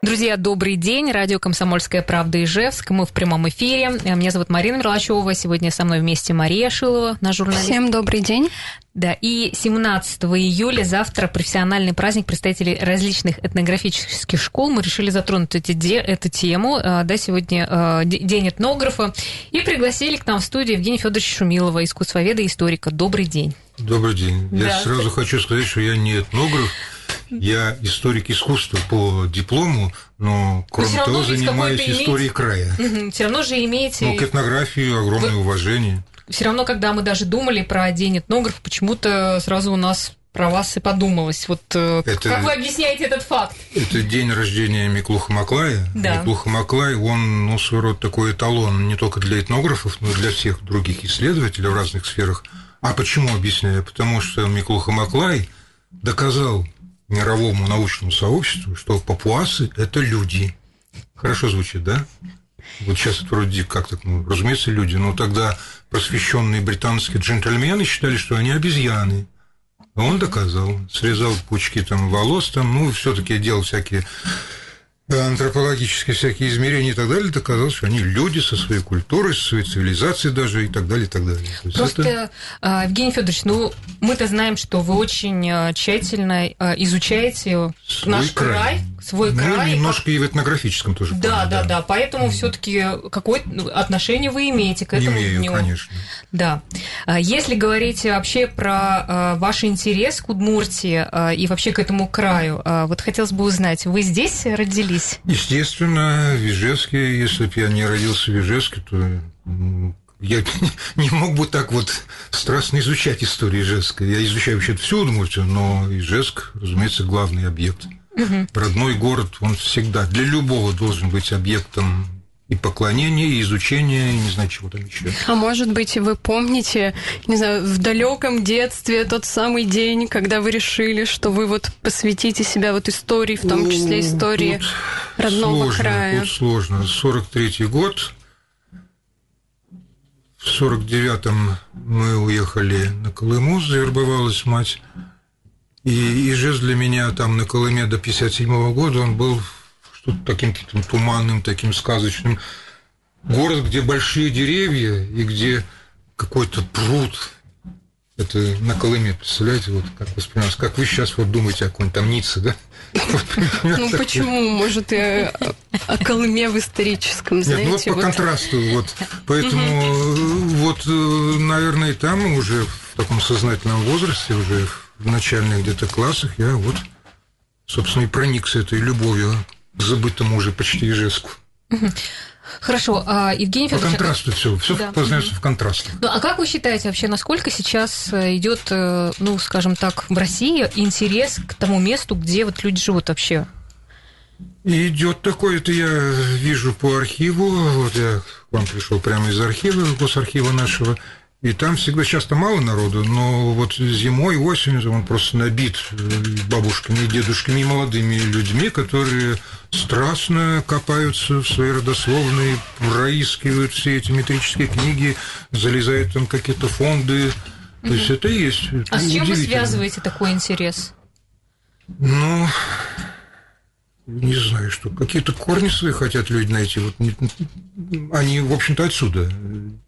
Друзья, добрый день. Радио «Комсомольская правда» Ижевск. Мы в прямом эфире. Меня зовут Марина Мерлачева. Сегодня со мной вместе Мария Шилова, наш журналист. Всем добрый день. Да, и 17 июля, завтра, профессиональный праздник представителей различных этнографических школ. Мы решили затронуть эти, эту тему. Да, сегодня День этнографа. И пригласили к нам в студию Евгения Федоровича Шумилова, искусствоведа и историка. Добрый день. Добрый день. Я сразу хочу сказать, что я не этнограф, я историк искусства по диплому, но кроме но того занимаюсь историей края. Все равно же имеете. Ну, к этнографии огромное Вы... уважение. Все равно, когда мы даже думали про день этнографа, почему-то сразу у нас про вас и подумалось. Вот э, это, как вы объясняете этот факт? Это день рождения Миклуха Маклая. Да. Миклуха Маклай, он, ну, своего рода такой эталон не только для этнографов, но и для всех других исследователей в разных сферах. А почему объясняю? Потому что Миклуха Маклай доказал мировому научному сообществу, что папуасы – это люди. Хорошо звучит, да? Вот сейчас это вроде как так, ну, разумеется, люди, но тогда просвещенные британские джентльмены считали, что они обезьяны. Он доказал, срезал пучки там волос, там, ну, все-таки делал всякие антропологические всякие измерения и так далее, доказалось, что они люди со своей культурой, со своей цивилизацией даже и так далее, и так далее. Просто, это... А, Евгений Федорович, ну, мы-то знаем, что вы очень а, тщательно а, изучаете свой наш край, край свой ну, край. немножко и в этнографическом тоже. Да, плане, да, да, да. Поэтому mm. все-таки какое отношение вы имеете к этому Имею, дню? конечно. Да. Если говорить вообще про ваш интерес к Удмуртии и вообще к этому краю, вот хотелось бы узнать, вы здесь родились? Естественно, в Ижевске. Если бы я не родился в Ижевске, то я не мог бы так вот страстно изучать историю Ижевска. Я изучаю вообще всю Удмуртию, но Ижевск, разумеется, главный объект Угу. Родной город, он всегда для любого должен быть объектом и поклонения, и изучения, и не знаю, чего там еще. А может быть, вы помните, не знаю, в далеком детстве тот самый день, когда вы решили, что вы вот посвятите себя вот истории, в том числе истории тут родного сложно, края? Тут сложно. 43-й год. В 49-м мы уехали на Колыму, завербовалась мать. И Ижевск для меня там на Колыме до 57 года, он был таким каким-то туманным, таким сказочным. Город, где большие деревья и где какой-то пруд. Это на Колыме, представляете, вот как воспринимается. Как вы сейчас вот думаете о каком-то там Ницце, да? Ну почему? Может, и о Колыме в историческом, знаете? Нет, ну вот по контрасту, вот. Поэтому вот, э, наверное, и там уже в таком сознательном возрасте, уже в начальных где-то классах я вот, собственно, и проникся этой любовью забытому уже почти Ижевску. Хорошо, а Евгений Федорович... По контрасту все, все да. познается в контрасте. Ну, а как вы считаете вообще, насколько сейчас э, идет, э, ну, скажем так, в России интерес к тому месту, где вот люди живут вообще? Идет такой, это я вижу по архиву, вот я к вам пришел прямо из архива, госархива нашего, и там всегда часто мало народу, но вот зимой, осенью он просто набит бабушками, дедушками и молодыми людьми, которые страстно копаются в своей родословной, проискивают все эти метрические книги, залезают там какие-то фонды. То есть это и есть. А с чем вы связываете такой интерес? Ну, не знаю, что какие-то корни свои хотят люди найти. Вот они, в общем-то, отсюда.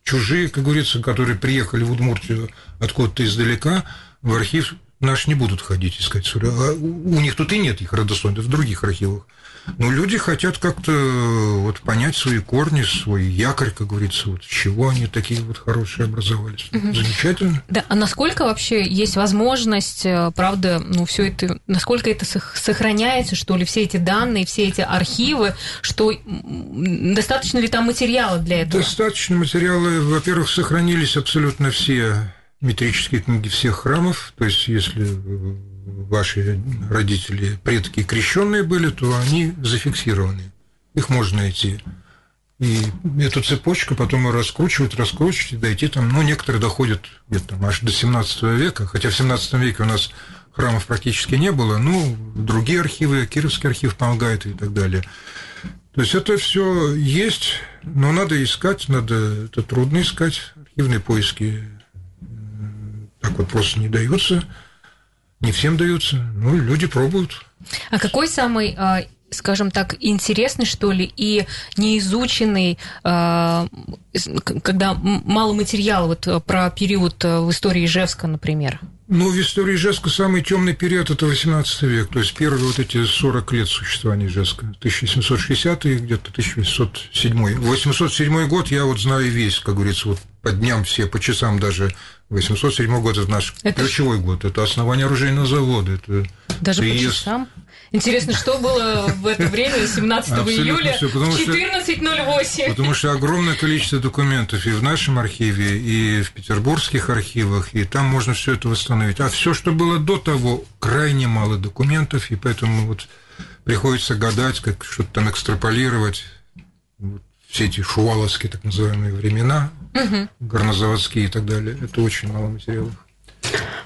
Чужие, как говорится, которые приехали в Удмуртию откуда-то издалека, в архив наш не будут ходить искать. А у них тут и нет их родословных, в других архивах. Но люди хотят как-то вот понять свои корни, свой якорь, как говорится, вот чего они такие вот хорошие образовались. Угу. Замечательно. Да, а насколько вообще есть возможность, э, правда, ну все это, насколько это сохраняется, что ли, все эти данные, все эти архивы, что достаточно ли там материала для этого? Достаточно материала. Во-первых, сохранились абсолютно все метрические книги всех храмов, то есть если ваши родители, предки крещенные были, то они зафиксированы. Их можно найти. И эту цепочку потом раскручивать, раскручивать, и дойти там, ну, некоторые доходят где-то там аж до 17 века, хотя в 17 веке у нас храмов практически не было, ну, другие архивы, Кировский архив помогает и так далее. То есть это все есть, но надо искать, надо, это трудно искать, архивные поиски так вот просто не даются, не всем даются, ну, люди пробуют. А какой самый а, скажем так, интересный, что ли, и неизученный, а, когда мало материала вот про период в истории Ижевска, например? Ну, в истории Ижевска самый темный период – это 18 век, то есть первые вот эти 40 лет существования Ижевска, 1760 где-то 1807. 807 год я вот знаю весь, как говорится, вот по дням все, по часам даже 807 год – это наш это ключевой год, это основание оружейного завода. Это даже приезд... по часам? Интересно, что было в это время, 17 июля все, в 14.08? Потому что огромное количество документов и в нашем архиве, и в петербургских архивах, и там можно все это восстановить. А все, что было до того, крайне мало документов, и поэтому вот приходится гадать, как что-то там экстраполировать. Все эти шуваловские так называемые времена, угу. горнозаводские и так далее. Это очень мало материалов.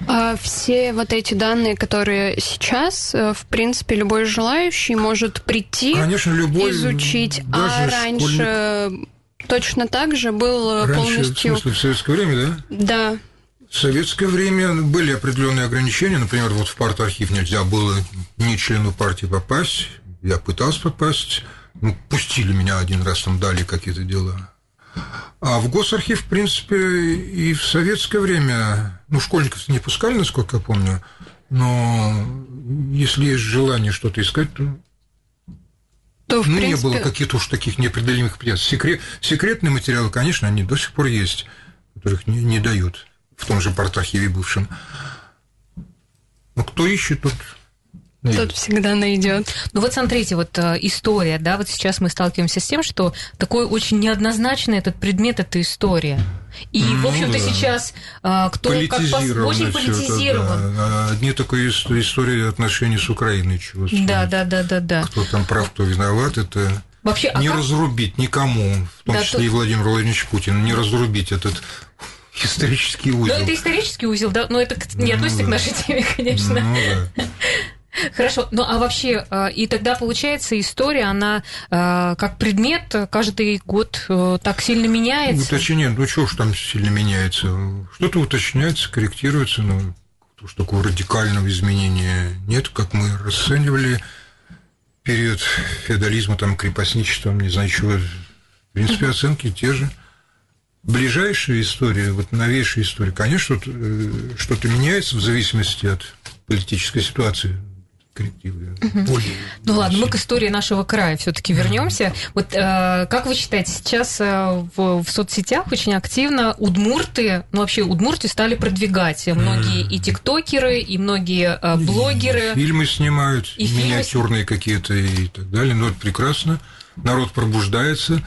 А все вот эти данные, которые сейчас, э, в принципе, любой желающий может прийти, Конечно, любой, изучить, а раньше школьник... точно так же был раньше, полностью... В смысле, в советское время, да? Да. В советское время были определенные ограничения, например, вот в партархив нельзя было ни члену партии попасть, я пытался попасть, ну, пустили меня один раз, там дали какие-то дела. А в госархив, в принципе, и в советское время, ну, школьников не пускали, насколько я помню, но если есть желание что-то искать, то то, в ну, принципе... не было каких-то уж таких неопределимых препятствий. Секрет, секретные материалы, конечно, они до сих пор есть, которых не, не дают в том же портархиве бывшем. Но кто ищет, тот тот всегда найдет. Ну вот смотрите, вот э, история, да, вот сейчас мы сталкиваемся с тем, что такой очень неоднозначный этот предмет – это история. И, ну, в общем-то, да. сейчас э, кто как очень политизирован. Да. Одни такой истории отношений с Украиной, чего Да, да, да, да, да. Кто там прав, кто виноват, это Вообще, а не как... разрубить никому, в том да, числе то... и Владимир Владимирович Путин, не разрубить этот исторический узел. Ну, это исторический узел, да, но это не ну, относится да. к нашей теме, конечно. Ну, да. Хорошо, ну а вообще, э, и тогда получается история, она э, как предмет каждый год э, так сильно меняется? Уточнение, ну что ж там сильно меняется? Что-то уточняется, корректируется, но уж такого радикального изменения нет, как мы расценивали период феодализма, там, крепостничества, не знаю чего. В принципе, оценки те же. Ближайшая история, вот новейшая история, конечно, что-то меняется в зависимости от политической ситуации Угу. ну ладно, мы к истории нашего края все-таки вернемся. Вот э, как вы считаете, сейчас э, в, в соцсетях очень активно удмурты, ну вообще удмурты стали продвигать многие и тиктокеры, и многие э, блогеры. И фильмы снимают, и миниатюрные фильмы... какие-то и так далее. Ну это прекрасно. Народ пробуждается.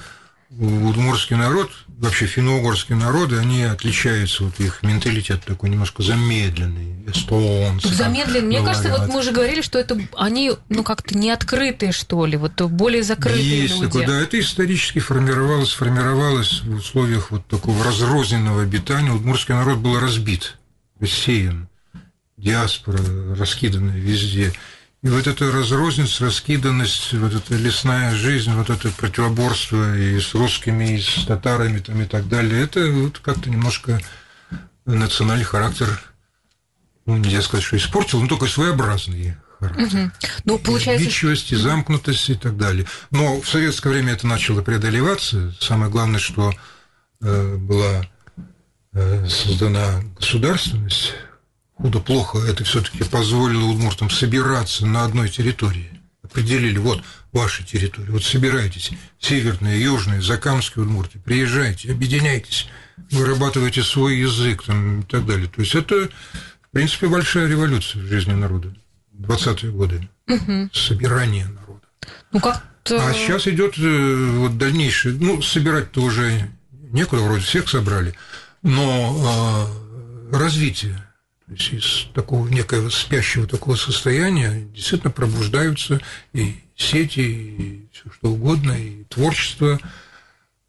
Удмурский народ вообще финно-угорские народы, они отличаются, вот их менталитет такой немножко замедленный, эстонцы. Замедленный. Мне говорят. кажется, вот мы уже говорили, что это они, ну, как-то не открытые, что ли, вот более закрытые Есть люди. Такое, да, это исторически формировалось, формировалось в условиях вот такого разрозненного обитания. Удмуртский народ был разбит, рассеян, диаспора раскиданная везде. И вот эта разрозненность, раскиданность, вот эта лесная жизнь, вот это противоборство и с русскими, и с татарами там, и так далее, это вот как-то немножко национальный характер, ну, нельзя сказать, что испортил, но только своеобразный характер. Угу. Ну, получается... Бичивость, замкнутость и так далее. Но в советское время это начало преодолеваться. Самое главное, что э, была э, создана государственность, худо-плохо это все-таки позволило удмуртам собираться на одной территории. Определили, вот ваша территория, вот собирайтесь, северная, южная, Закамская удмуртия, приезжайте, объединяйтесь, вырабатывайте свой язык там, и так далее. То есть это, в принципе, большая революция в жизни народа. 20-е годы. Угу. Собирание народа. Ну как а сейчас идет э, вот дальнейшее. Ну, собирать-то уже некуда, вроде всех собрали, но э, развитие то есть из такого некого спящего такого состояния действительно пробуждаются и сети, и все что угодно, и творчество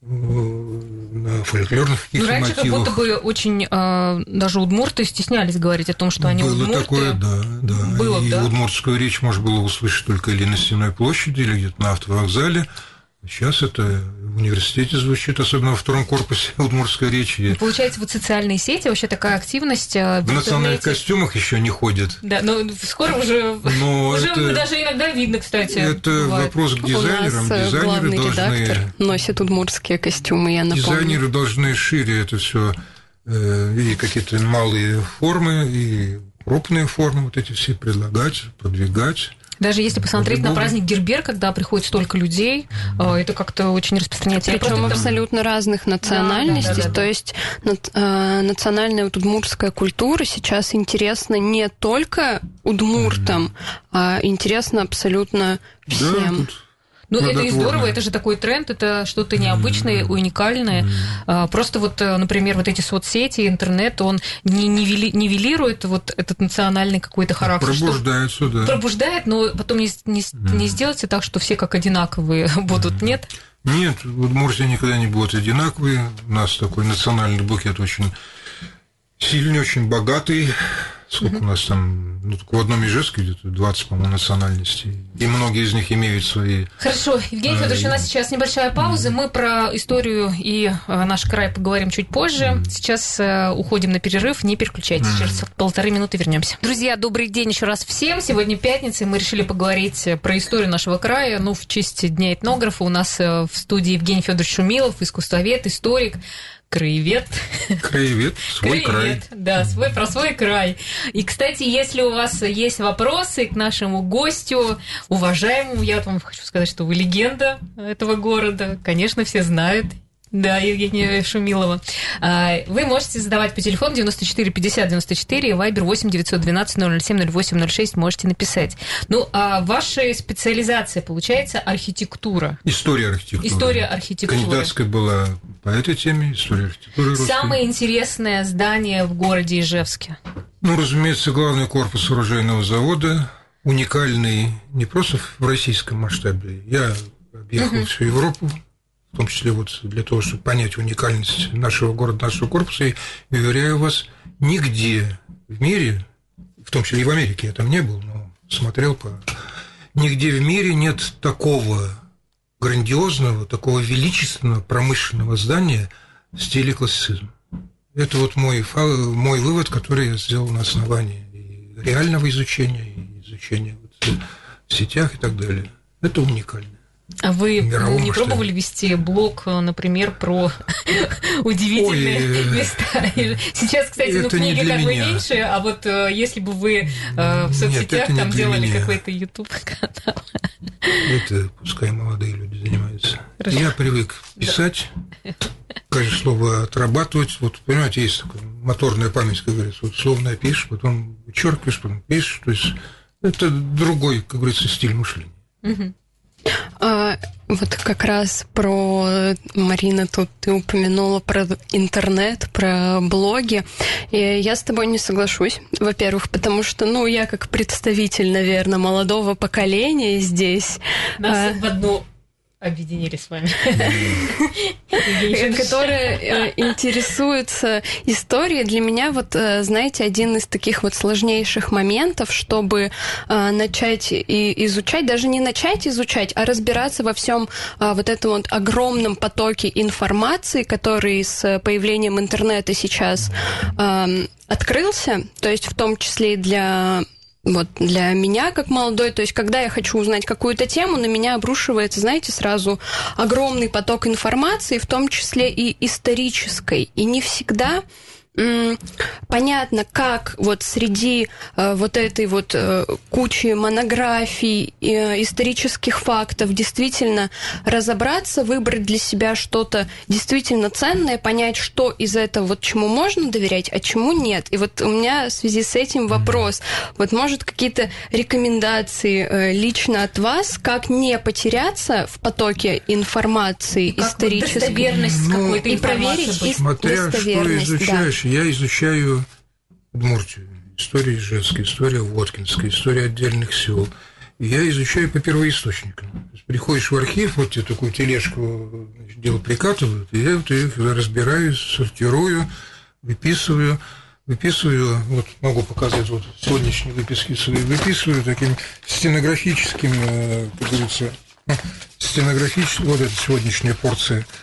на фольклорных ну, каких-то раньше мотивах. как будто бы очень э, даже удмурты стеснялись говорить о том, что они было удмурты. такое, да, да. Было, и да? удмуртскую речь можно было услышать только или на Стенной площади, или где-то на автовокзале. Сейчас это в университете звучит, особенно во втором корпусе удмуртской речи. Получается, вот социальные сети, вообще такая активность э, в, В национальных интернете. костюмах еще не ходят. Да, но скоро уже, Но уже это- даже иногда видно, кстати. Это бывает. вопрос к У дизайнерам. нас э, Дизайнеры главный должны редактор носит удмуртские костюмы, я напомню. Дизайнеры должны шире это все и какие-то малые формы, и крупные формы вот эти все предлагать, продвигать. Даже если посмотреть на праздник Гербер, когда приходит столько людей, э, это как-то очень распространяется. Причем абсолютно разных национальностей. да, да, да. То есть э, национальная вот удмуртская культура сейчас интересна не только удмуртам, а интересна абсолютно Да, всем. Ну, это и здорово, это же такой тренд, это что-то необычное, уникальное. А, Просто вот, э, например, вот эти соцсети, интернет, он не нивели- нивелирует вот этот национальный какой-то характер. что- пробуждается, да. Пробуждает, но потом не, не, не сделайте так, что все как одинаковые будут, нет? Нет, в Удмуртии никогда не будут одинаковые. У нас такой национальный букет очень сильный, очень богатый. Сколько у нас там, ну, в одном Ижевске где-то 20, по-моему, национальностей. И многие из них имеют свои... Хорошо, Евгений А, Федорович, у нас сейчас небольшая пауза. Мы про историю и э, наш край поговорим чуть позже. Сейчас э, уходим на перерыв. Не переключайтесь. Через полторы минуты вернемся. Друзья, добрый день еще раз всем. Сегодня пятница, и мы решили поговорить э, про историю нашего края. Ну, в честь Дня этнографа у нас э, в студии Евгений Федорович Шумилов, искусствовед, историк, краевед. Краевед, свой край. Да, свой, про свой край. И, кстати, если у вас есть вопросы к нашему гостю, уважаемому, я вам хочу сказать, что вы легенда этого города. Конечно, все знают. Да, Евгения Шумилова. А, Вы можете задавать по телефону 94 50 94 и Вайбер 8 912 007 08 06 можете написать. Ну, а ваша специализация, получается, архитектура. История архитектуры. История архитектуры. Кандидатская была по этой теме, история архитектуры русской. Самое интересное здание в городе Ижевске. Ну, разумеется, главный корпус оружейного завода, уникальный не просто в российском масштабе. Я объехал всю Европу, в том числе вот для того, чтобы понять уникальность нашего города, нашего корпуса, и уверяю вас, нигде в мире, в том числе и в Америке, я там не был, но смотрел по... Нигде в мире нет такого грандиозного, такого величественного промышленного здания в стиле классицизма. Это вот мой, мой вывод, который я сделал на основании и реального изучения, и изучения вот в сетях и так далее. Это уникально. А вы мировом не пробовали вести блог, например, про удивительные Ой, э, места? Сейчас, кстати, ну книги как бы меньше, а вот э, если бы вы э, в соцсетях там делали какой-то YouTube канал. Это пускай молодые люди занимаются. Я привык писать, каждое слово отрабатывать. Вот, понимаете, есть такая моторная память, как говорится. Вот словно пишешь, потом вычеркиваешь, потом пишешь. То есть это другой, как говорится, стиль мышления. А, вот как раз про Марина тут ты упомянула про интернет, про блоги. И я с тобой не соглашусь. Во-первых, потому что, ну, я как представитель, наверное, молодого поколения здесь. Нас а, в одно объединили с вами. Которые э, интересуются историей. Для меня вот, э, знаете, один из таких вот сложнейших моментов, чтобы э, начать и изучать, даже не начать изучать, а разбираться во всем вот этом вот огромном потоке информации, который с появлением интернета сейчас эм, открылся, то есть в том числе и для вот для меня как молодой, то есть когда я хочу узнать какую-то тему, на меня обрушивается, знаете, сразу огромный поток информации, в том числе и исторической. И не всегда понятно, как вот среди э, вот этой вот э, кучи монографий, э, исторических фактов действительно разобраться, выбрать для себя что-то действительно ценное, понять, что из этого вот чему можно доверять, а чему нет. И вот у меня в связи с этим вопрос. Вот может какие-то рекомендации э, лично от вас, как не потеряться в потоке информации Как вот исторической? достоверность Ну, какой-то и проверить, быть. и- Смотря что достоверность, да. Я изучаю Удмуртию, история Ижевска, история Воткинска, история отдельных сел. И я изучаю по первоисточникам. Приходишь в архив, вот тебе такую тележку дела прикатывают, и я вот их разбираю, сортирую, выписываю, выписываю, вот могу показать вот сегодняшние выписки свои, выписываю таким стенографическим, э, как говорится, стенографическим, вот эта сегодняшняя порция –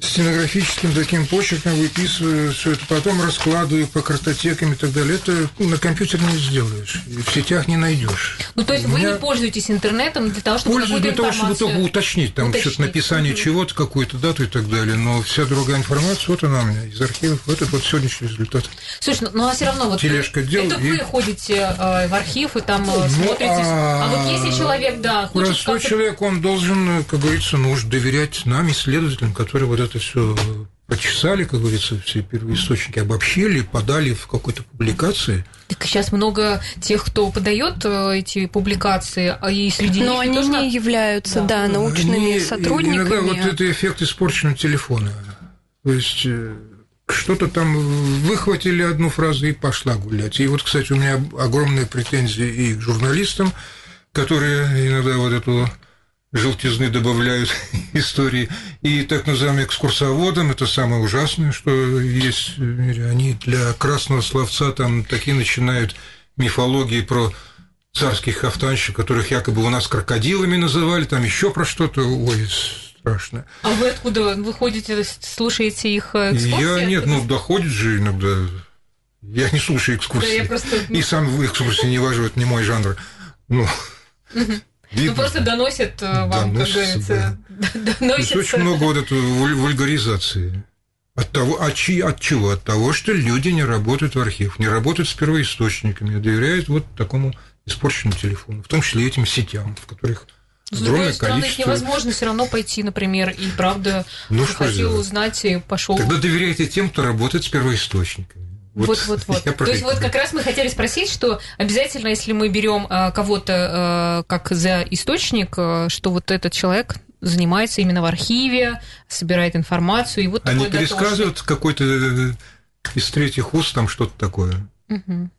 стенографическим таким почерком выписываю все это, потом раскладываю по картотекам и так далее. Это на компьютере не сделаешь, в сетях не найдешь. Ну, то есть вы не пользуетесь интернетом для того, чтобы Пользуюсь для того, чтобы только уточнить, там что-то написание mm-hmm. чего-то, какую-то дату и так далее, но вся другая информация, вот она у меня из архивов, вот это вот сегодняшний результат. Слушай, ну, ну а все равно вот Тележка дел, это и... вы ходите э, в архив и там э, ну, смотрите, а... а вот если человек, да, хочет Простой человек, он должен, как говорится, нужно доверять нам, исследователям, которые вот это все почесали, как говорится, все первоисточники, обобщили, подали в какой-то публикации. Так сейчас много тех, кто подает э, эти публикации, а и среди Но них они тоже... не являются, да, да научными они, сотрудниками. Иногда вот это эффект испорченного телефона. То есть э, что-то там выхватили одну фразу и пошла гулять. И вот, кстати, у меня огромные претензии и к журналистам, которые иногда вот эту желтизны добавляют истории. И так называемым экскурсоводам, это самое ужасное, что есть в мире, они для красного словца там такие начинают мифологии про царских хавтанщиков, которых якобы у нас крокодилами называли, там еще про что-то, ой, страшно. А вы откуда вы ходите, слушаете их э, экскурсии? Я нет, ну доходит же иногда. Я не слушаю экскурсии. Да, я просто... И сам в экскурсии не вожу, это не мой жанр. Ну, Видно. Ну, просто доносят э, вам, Доносится, как говорится. Да. Доносится. Очень много вот этой вульгаризации. От, того, от, чьи, от чего? От того, что люди не работают в архив, не работают с первоисточниками, а доверяют вот такому испорченному телефону, в том числе этим сетям, в которых с другой стороны, количество... невозможно все равно пойти, например, и правда ну, хотел узнать и пошел. Тогда доверяйте тем, кто работает с первоисточниками. Вот, вот, вот. вот. То есть вот как раз мы хотели спросить, что обязательно, если мы берем а, кого-то а, как за источник, а, что вот этот человек занимается именно в архиве, собирает информацию и вот. Они пересказывают какой-то э, из третьих уст там что-то такое. Угу.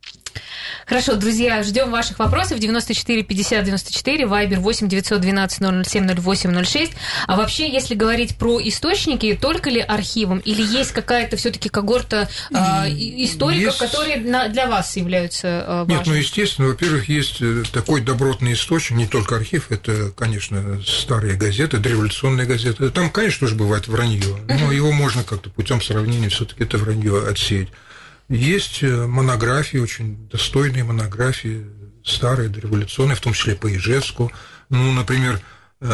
Хорошо, друзья, ждем ваших вопросов. 94 50 94, Вайбер 8 912 007 08 06. А вообще, если говорить про источники, только ли архивом или есть какая-то все-таки когорта э, историков, есть... которые на, для вас являются э, важными? Нет, ну, естественно, во-первых, есть э, такой добротный источник, не только архив, это, конечно, старые газеты, дореволюционные газеты. Там, конечно, тоже бывает вранье, но его можно как-то путем сравнения все-таки это вранье отсеять. Есть э, монографии, очень достойные монографии, старые, дореволюционные, в том числе по Ижевску. Ну, например, э,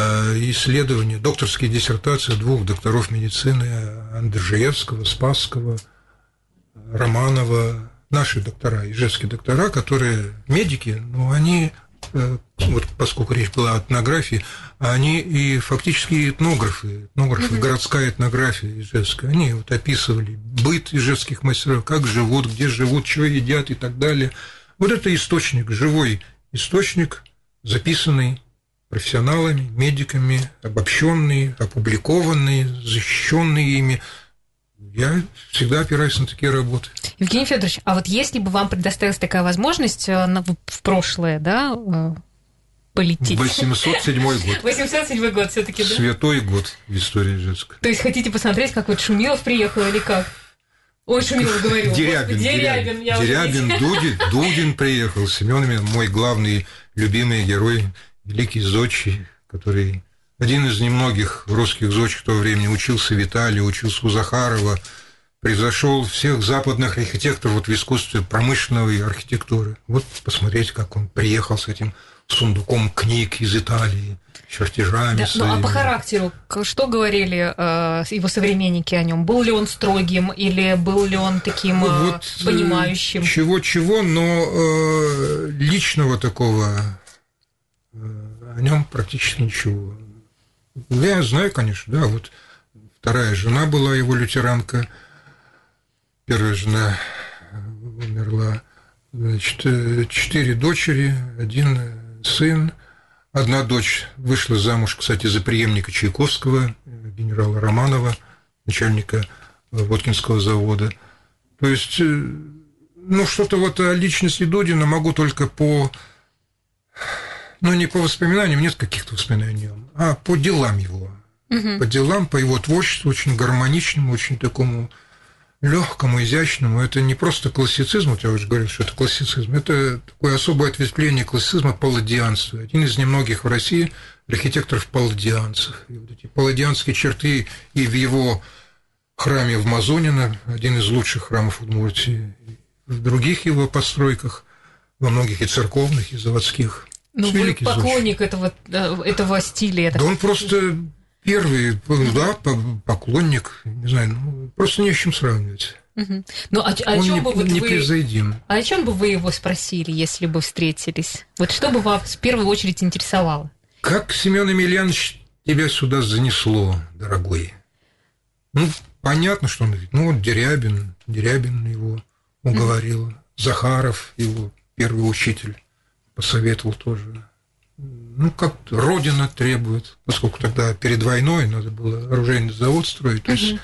исследования, докторские диссертации двух докторов медицины Андржеевского, Спасского, Романова, наши доктора, ижевские доктора, которые медики, но они вот поскольку речь была о этнографии, они и фактически этнографы, этнографы, mm-hmm. городская этнография ижевская, они вот описывали быт ижевских мастеров, как живут, где живут, что едят и так далее. Вот это источник, живой источник, записанный профессионалами, медиками, обобщенный, опубликованный, защищенный ими – я всегда опираюсь на такие работы. Евгений Федорович, а вот если бы вам предоставилась такая возможность э, в прошлое, да, э, полететь. 807 год. 807 год все таки да? Святой год в истории Ижевска. То есть хотите посмотреть, как вот Шумилов приехал или как? Ой, Шумилов говорил. Дерябин. Дерябин, Дерябин, Дерябин Дудин, Дудин приехал. Семен мой главный любимый герой, великий зодчий, который один из немногих русских зодчих того времени учился в Италии, учился у Захарова, превзошел всех западных архитекторов вот в искусстве промышленной архитектуры. Вот посмотреть, как он приехал с этим сундуком книг из Италии, чертежами. Да, ну а по характеру, что говорили э, его современники о нем? Был ли он строгим или был ли он таким э, вот, э, понимающим? Чего-чего, но э, личного такого э, о нем практически ничего. Я знаю, конечно, да, вот вторая жена была его лютеранка, первая жена умерла, значит, четыре дочери, один сын, одна дочь вышла замуж, кстати, за преемника Чайковского, генерала Романова, начальника Воткинского завода. То есть, ну, что-то вот о личности Дудина могу только по ну, не по воспоминаниям, нет каких-то воспоминаний а по делам его. угу. по делам, по его творчеству, очень гармоничному, очень такому легкому, изящному. Это не просто классицизм, вот я уже говорил, что это классицизм, это такое особое ответвление классицизма палладианства. Один из немногих в России архитекторов-палладианцев. И вот эти палладианские черты и в его храме в Мазонино, один из лучших храмов Удмуртии, в других его постройках, во многих и церковных, и заводских. Ну, вы поклонник этого, э, этого стиля. Да он просто Первый, да, поклонник, не знаю, ну, просто не с чем сравнивать. Угу. Ну, а, а Он о чем не, бы вот не вы, А о чем бы вы его спросили, если бы встретились? Вот что бы вас в первую очередь интересовало? Как Семен Емельянович тебя сюда занесло, дорогой? Ну, понятно, что он ну вот Дерябин, Дерябин его уговорил, Захаров, его первый учитель, посоветовал тоже ну, как Родина требует, поскольку тогда перед войной надо было оружейный завод строить. То есть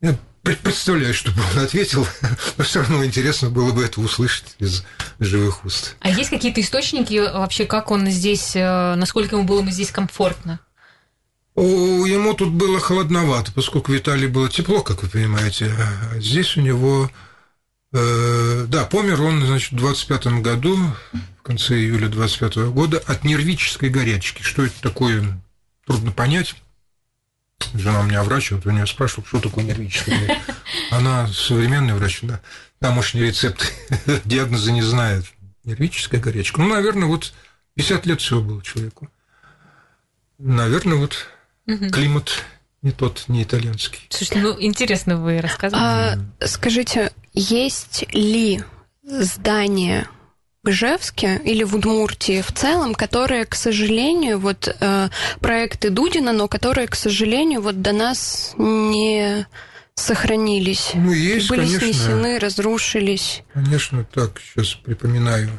я представляю, что бы он ответил, но все равно интересно было бы это услышать из живых уст. А есть какие-то источники вообще, как он здесь, э, насколько ему было бы здесь комфортно? О, ему тут было холодновато, поскольку в Италии было тепло, как вы понимаете, а здесь у него... Э, да, помер он, значит, в 25 году, конце июля 25 года от нервической горячки. Что это такое, трудно понять. Жена у меня врач, вот у нее спрашивал, что такое нервическая горячка. Она современный врач, да, тамошний рецепт диагноза не знает. Нервическая горячка. Ну, наверное, вот 50 лет всего было человеку. Наверное, вот угу. климат не тот, не итальянский. Слушайте, ну интересно вы рассказываете. А, скажите, есть ли здание в Ижевске или в Удмуртии в целом, которые, к сожалению, вот э, проекты Дудина, но которые, к сожалению, вот до нас не сохранились. Ну, есть, Были конечно. снесены, разрушились. Конечно, так, сейчас припоминаю.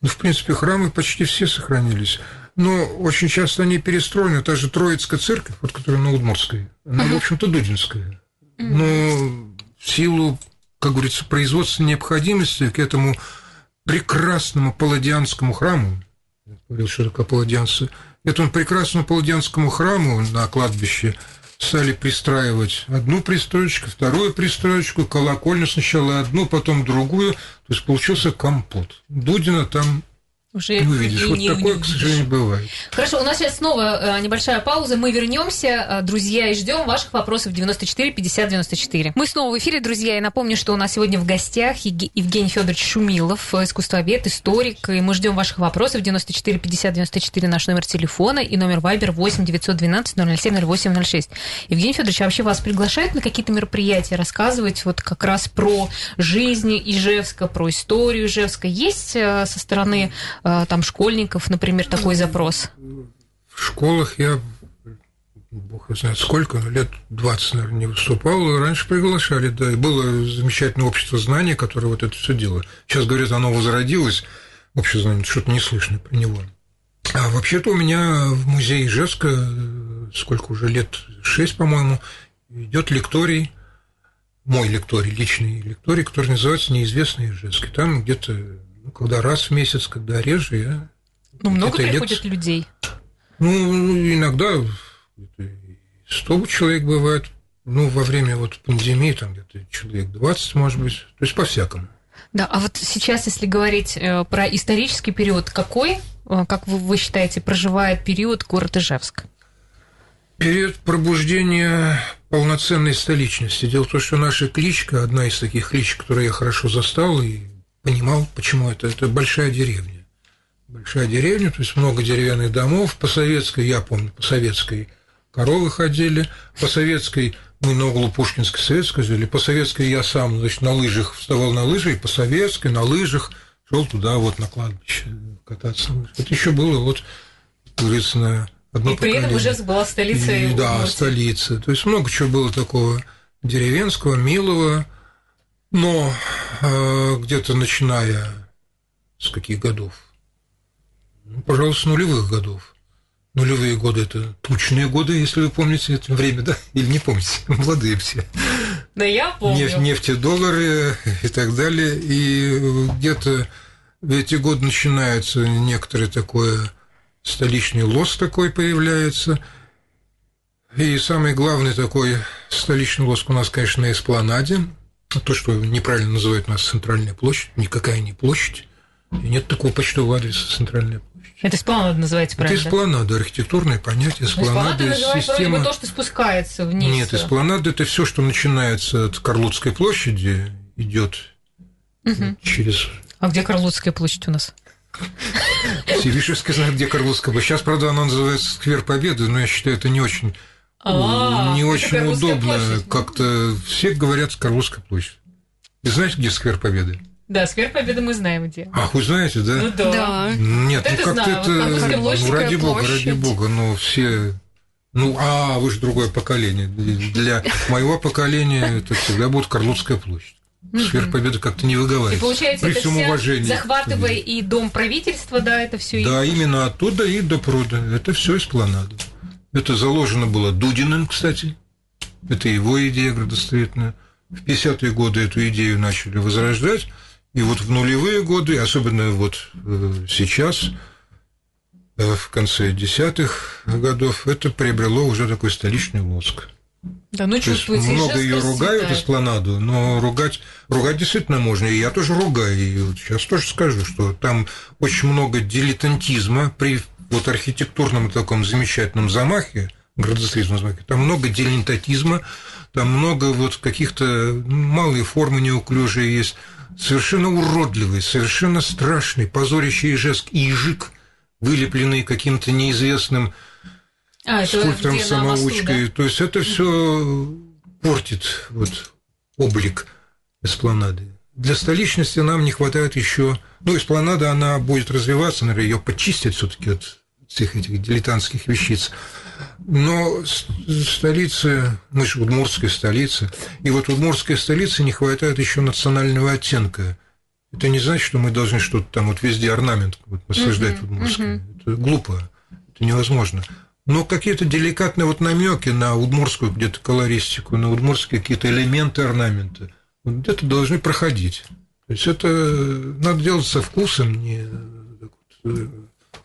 Ну, в принципе, храмы почти все сохранились. Но очень часто они перестроены. Та же Троицкая церковь, вот которая на Удмуртской, она, uh-huh. в общем-то, Дудинская. Но силу, как говорится, производственной необходимости к этому прекрасному палладианскому храму, говорил, такое палладианцы, этому прекрасному палладианскому храму на кладбище стали пристраивать одну пристроечку, вторую пристроечку, колокольню сначала одну, потом другую. То есть получился компот. Дудина там уже не увидишь. вот не, такое, не к сожалению, бывает. Хорошо, у нас сейчас снова э, небольшая пауза. Мы вернемся, э, друзья, и ждем ваших вопросов 94 50 94. Мы снова в эфире, друзья. И напомню, что у нас сегодня в гостях Евгений Федорович Шумилов, искусствовед, историк. И мы ждем ваших вопросов 94 50 94 наш номер телефона и номер Вайбер 8 912 007 08 06. Евгений Федорович, а вообще вас приглашают на какие-то мероприятия рассказывать вот как раз про жизнь Ижевска, про историю Ижевска? Есть э, со стороны Э, там школьников, например, такой запрос? В школах я бог знает сколько, лет 20, наверное, не выступал. Раньше приглашали, да. И было замечательное общество знания, которое вот это все делало. Сейчас, говорят, оно возродилось. Общество знания, что-то не слышно про него. А вообще-то у меня в музее Ижевска, э, сколько уже лет, шесть, по-моему, идет лекторий, мой лекторий, личный лекторий, который называется «Неизвестный Ижевский». Там где-то когда раз в месяц, когда реже, я... Ну, много приходит лет... людей? Ну, иногда 100 человек бывает. Ну, во время вот пандемии там где-то человек 20, может быть. То есть по-всякому. Да, а вот сейчас, если говорить э, про исторический период, какой, э, как вы, вы считаете, проживает период город Ижевск? Период пробуждения полноценной столичности. Дело в том, что наша кличка, одна из таких кличек, которую я хорошо застал и понимал, почему это. Это большая деревня. Большая деревня, то есть много деревянных домов. По советской, я помню, по советской коровы ходили, по советской мы на углу Пушкинской советской жили, по советской я сам, значит, на лыжах вставал на лыжи, и по советской на лыжах шел туда вот на кладбище кататься. Это еще было вот, как говорится, на одно И при этом уже была столица. И, да, столица. То есть много чего было такого деревенского, милого, но э, где-то начиная с каких годов? Ну, пожалуй, с нулевых годов. Нулевые годы – это тучные годы, если вы помните это время, да? Или не помните? Молодые все. Да я помню. Нефть, нефти, доллары и так далее. И где-то в эти годы начинается некоторый такой столичный лос такой появляется. И самый главный такой столичный лоск у нас, конечно, на Эспланаде. То, что неправильно называют нас центральная площадь, никакая не площадь. И нет такого почтового адреса центральная площадь. Это эспланада называется, правильно? Это эспланада, архитектурное понятие. Эспланада, эспланада система... бы то, что спускается вниз. Нет, эспланада – это все, что начинается от Карлутской площади, идет угу. через... А где Карлутская площадь у нас? Севишевский знает, где Карлутская площадь. Сейчас, правда, она называется Сквер Победы, но я считаю, это не очень а, не очень удобно. Как-то все говорят Карловская площадь. И знаете, где сквер Победы? Да, сквер Победы мы знаем где. Ах, вы знаете, да? Ну да. да. Нет, вот ну как-то это. Ну, ради бога, ради бога, но все. Ну, а вы же другое поколение. Для моего поколения это всегда будет Карловская площадь. Победы как-то не выговаривается. И получается, при это всем уважении. захватывая и дом правительства, да, это все. Да, именно оттуда и до пруда. Это все из планады. Это заложено было Дудиным, кстати. Это его идея градостроительная. В 50-е годы эту идею начали возрождать. И вот в нулевые годы, особенно вот э, сейчас, э, в конце десятых годов, это приобрело уже такой столичный лоск. Да, ну чувствуете, много ее ругают эспланаду, но ругать, ругать действительно можно. И я тоже ругаю. И вот сейчас тоже скажу, что там очень много дилетантизма при вот архитектурном таком замечательном замахе, градостроительном замахе, там много дилетантизма, там много вот каких-то малые формы неуклюжие есть, совершенно уродливый, совершенно страшный, позорящий ижеск, ижик, вылепленный каким-то неизвестным а, скульптором-самоучкой. Да? То есть это все портит вот облик эспланады. Для столичности нам не хватает еще... Ну, эспланада, она будет развиваться, наверное, ее почистят все таки от всех этих дилетантских вещиц. Но столицы, мы же удмуртская столица, и вот удмуртской столице не хватает еще национального оттенка. Это не значит, что мы должны что-то там вот везде орнамент вот, насаждать uh-huh, удмуртский. Uh-huh. Это глупо, это невозможно. Но какие-то деликатные вот намеки на удмуртскую где-то колористику, на удмуртские какие-то элементы орнамента, вот где-то должны проходить. То есть это надо делать со вкусом, не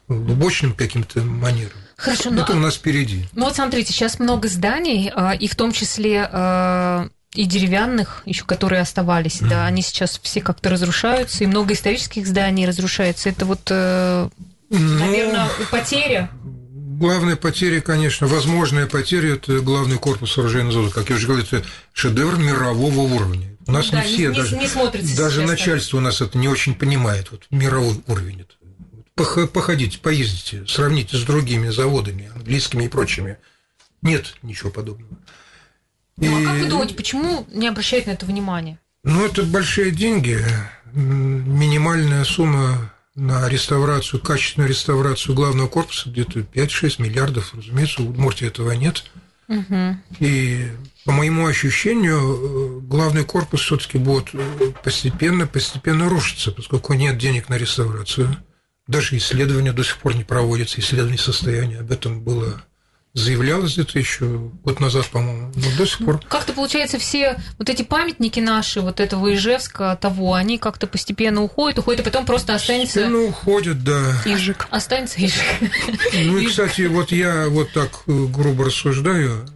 глубочным каким-то манером. Хорошо, Это но... у нас впереди. Ну вот смотрите, сейчас много зданий, а, и в том числе а, и деревянных, еще которые оставались, mm. да, они сейчас все как-то разрушаются, и много исторических зданий разрушается. Это вот, э, ну, наверное, потеря. Главная потеря, конечно, возможная потеря – это главный корпус оружейного завода. Как я уже говорил, это шедевр мирового уровня. У нас да, не все, не, даже, не даже начальство у нас это не очень понимает, вот мировой уровень это походите, поездите, сравните с другими заводами, английскими и прочими. Нет ничего подобного. Ну, и... а как вы думаете, почему не обращают на это внимание? Ну, это большие деньги. Минимальная сумма на реставрацию, качественную реставрацию главного корпуса где-то 5-6 миллиардов. Разумеется, у Удмуртии этого нет. Угу. И по моему ощущению, главный корпус все-таки будет постепенно, постепенно рушиться, поскольку нет денег на реставрацию. Даже исследования до сих пор не проводятся, исследование состояния. Об этом было заявлялось где-то еще год назад, по-моему, но до сих пор. Как-то, получается, все вот эти памятники наши, вот этого Ижевска, того, они как-то постепенно уходят, уходят, а потом просто останется... Постепенно уходят, да. Ижик. Останется Ижик. Ну и, кстати, вот я вот так э, грубо рассуждаю,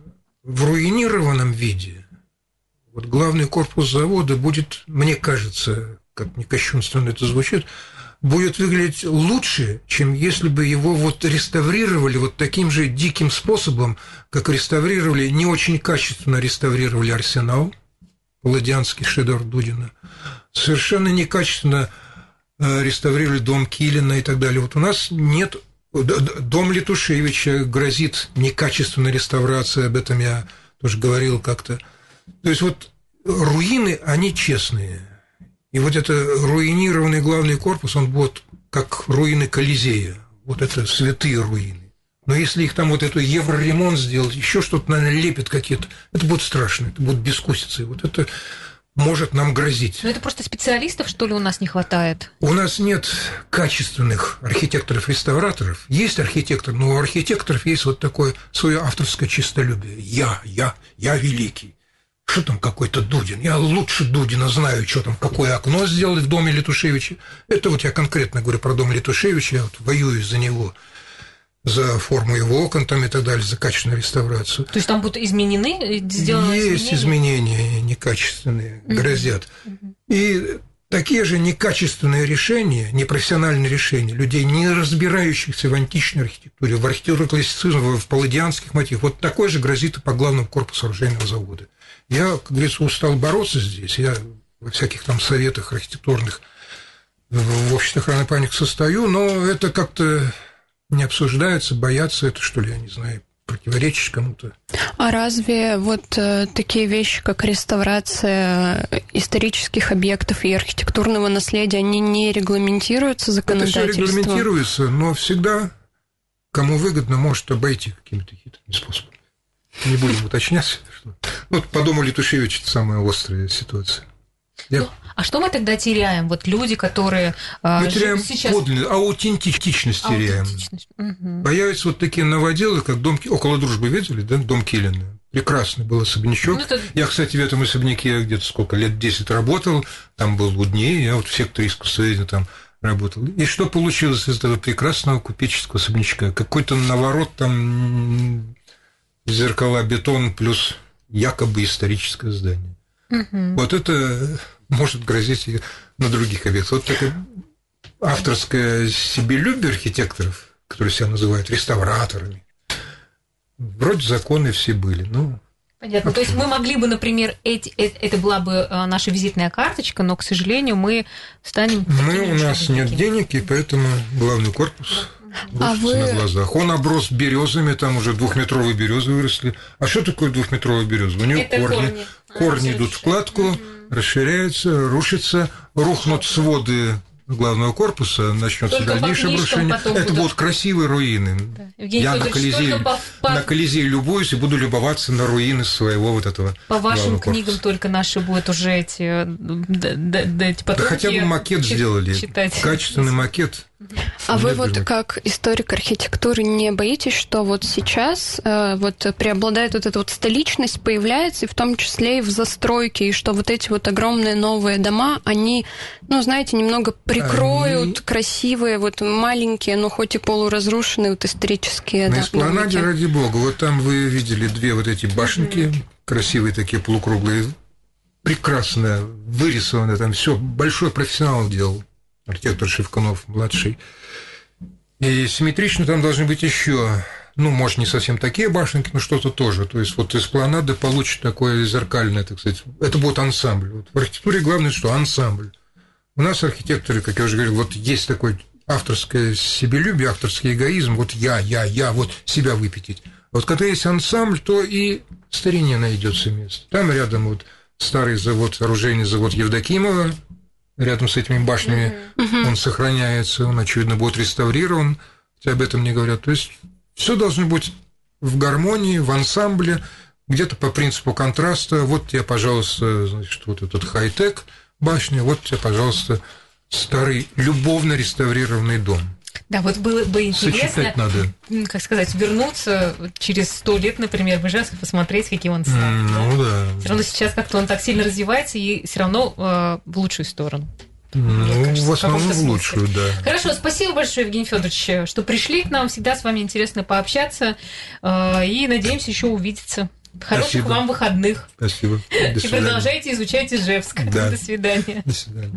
в руинированном виде вот главный корпус завода будет, мне кажется, как не кощунственно это звучит, будет выглядеть лучше, чем если бы его вот реставрировали вот таким же диким способом, как реставрировали, не очень качественно реставрировали «Арсенал», Ладианский шедевр Дудина, совершенно некачественно э, реставрировали дом Килина и так далее. Вот у нас нет... Дом Летушевича грозит некачественной реставрацией, об этом я тоже говорил как-то. То есть вот руины, они честные – и вот это руинированный главный корпус, он будет как руины Колизея. Вот это святые руины. Но если их там вот эту евроремонт сделать, еще что-то, наверное, лепят какие-то, это будет страшно, это будет бескусица. вот это может нам грозить. Но это просто специалистов, что ли, у нас не хватает? У нас нет качественных архитекторов-реставраторов. Есть архитектор, но у архитекторов есть вот такое свое авторское чистолюбие. Я, я, я великий. Что там какой-то Дудин? Я лучше Дудина знаю, что там, какое окно сделали в доме Летушевича. Это вот я конкретно говорю про дом Летушевича, я вот воюю за него. за форму его окон там и так далее, за качественную реставрацию. То есть там будут изменены, сделаны Есть изменения, изменения некачественные, угу. грозят. Угу. И такие же некачественные решения, непрофессиональные решения людей, не разбирающихся в античной архитектуре, в архитектуре классицизма, в палладианских мотивах, вот такой же грозит и по главному корпусу оружейного завода. Я, как говорится, устал бороться здесь, я во всяких там советах архитектурных в обществе охраны памятников состою, но это как-то не обсуждается, боятся это, что ли, я не знаю, противоречишь кому-то. А разве вот э, такие вещи, как реставрация исторических объектов и архитектурного наследия, они не регламентируются законодательством? Это все регламентируется, но всегда кому выгодно, может обойти какими-то хитрыми способами. Не будем уточнять. Что... Вот по дому Летушевича это самая острая ситуация. Я... Ну, а что мы тогда теряем? Вот люди, которые... А, мы теряем сейчас... подлинность, аутентичность теряем. Угу. Появятся вот такие новоделы, как дом... Около дружбы видели, да? Дом Киллина. Прекрасный был особнячок. Ну, это... Я, кстати, в этом особняке где-то сколько, лет 10 работал. Там был Лудней, я вот в секторе искусствоведения там работал. И что получилось из этого прекрасного купеческого особнячка? Какой-то наворот там зеркала, бетон плюс якобы историческое здание. Угу. Вот это может грозить и на других объектах. Вот такая авторское себелюбие архитекторов, которые себя называют реставраторами. Вроде законы все были, ну, Понятно. То есть мы могли бы, например, эти, э, это была бы э, наша визитная карточка, но, к сожалению, мы станем... Мы, у нас нет денег, и поэтому главный корпус а вы... на глазах. Он оброс березами, там уже двухметровые березы выросли. А что такое двухметровая береза? У нее корни. Корни, корни а, идут в кладку, угу. расширяются, рушатся, рухнут своды главного корпуса, начнется дальнейшее обрушение. Это будут... будут красивые руины. Да. Я на Колизее, по, на Колизее любуюсь и буду любоваться на руины своего вот этого По вашим книгам корпуса. только наши будут уже эти, да, да, да, эти да хотя бы макет сделали. Читать. Качественный макет. А вы вот как историк архитектуры не боитесь, что вот сейчас э, вот преобладает вот эта вот столичность, появляется, и в том числе и в застройке, и что вот эти вот огромные новые дома, они, ну, знаете, немного прикроют они... красивые, вот маленькие, но хоть и полуразрушенные вот исторические. На да, эспланаде, ради бога, вот там вы видели две вот эти башенки, mm-hmm. красивые такие полукруглые, прекрасно вырисованы, там все большой профессионал делал архитектор Шевкунов младший. И симметрично там должны быть еще, ну, может, не совсем такие башенки, но что-то тоже. То есть вот эспланада получит такое зеркальное, так сказать. Это будет ансамбль. Вот в архитектуре главное, что ансамбль. У нас архитекторы, как я уже говорил, вот есть такой авторское себелюбие, авторский эгоизм, вот я, я, я, вот себя выпятить. Вот когда есть ансамбль, то и старине найдется место. Там рядом вот старый завод, оружейный завод Евдокимова, рядом с этими башнями, mm-hmm. он сохраняется, он, очевидно, будет реставрирован, хотя об этом не говорят. То есть все должно быть в гармонии, в ансамбле, где-то по принципу контраста. Вот тебе, пожалуйста, значит, вот этот хай-тек башня, вот тебе, пожалуйста, старый любовно реставрированный дом. Да, вот было бы интересно, надо. как сказать, вернуться через сто лет, например, в Ижевск и посмотреть, каким он стал. Ну да. Все равно сейчас как-то он так сильно развивается и все равно э, в лучшую сторону. Ну, кажется, в основном в лучшую, да. Хорошо, спасибо большое, Евгений Федорович, что пришли к нам. Всегда с вами интересно пообщаться. Э, и надеемся еще увидеться. Хороших Спасибо. вам выходных. Спасибо. До и продолжайте изучать Ижевск. Да. До свидания. До свидания.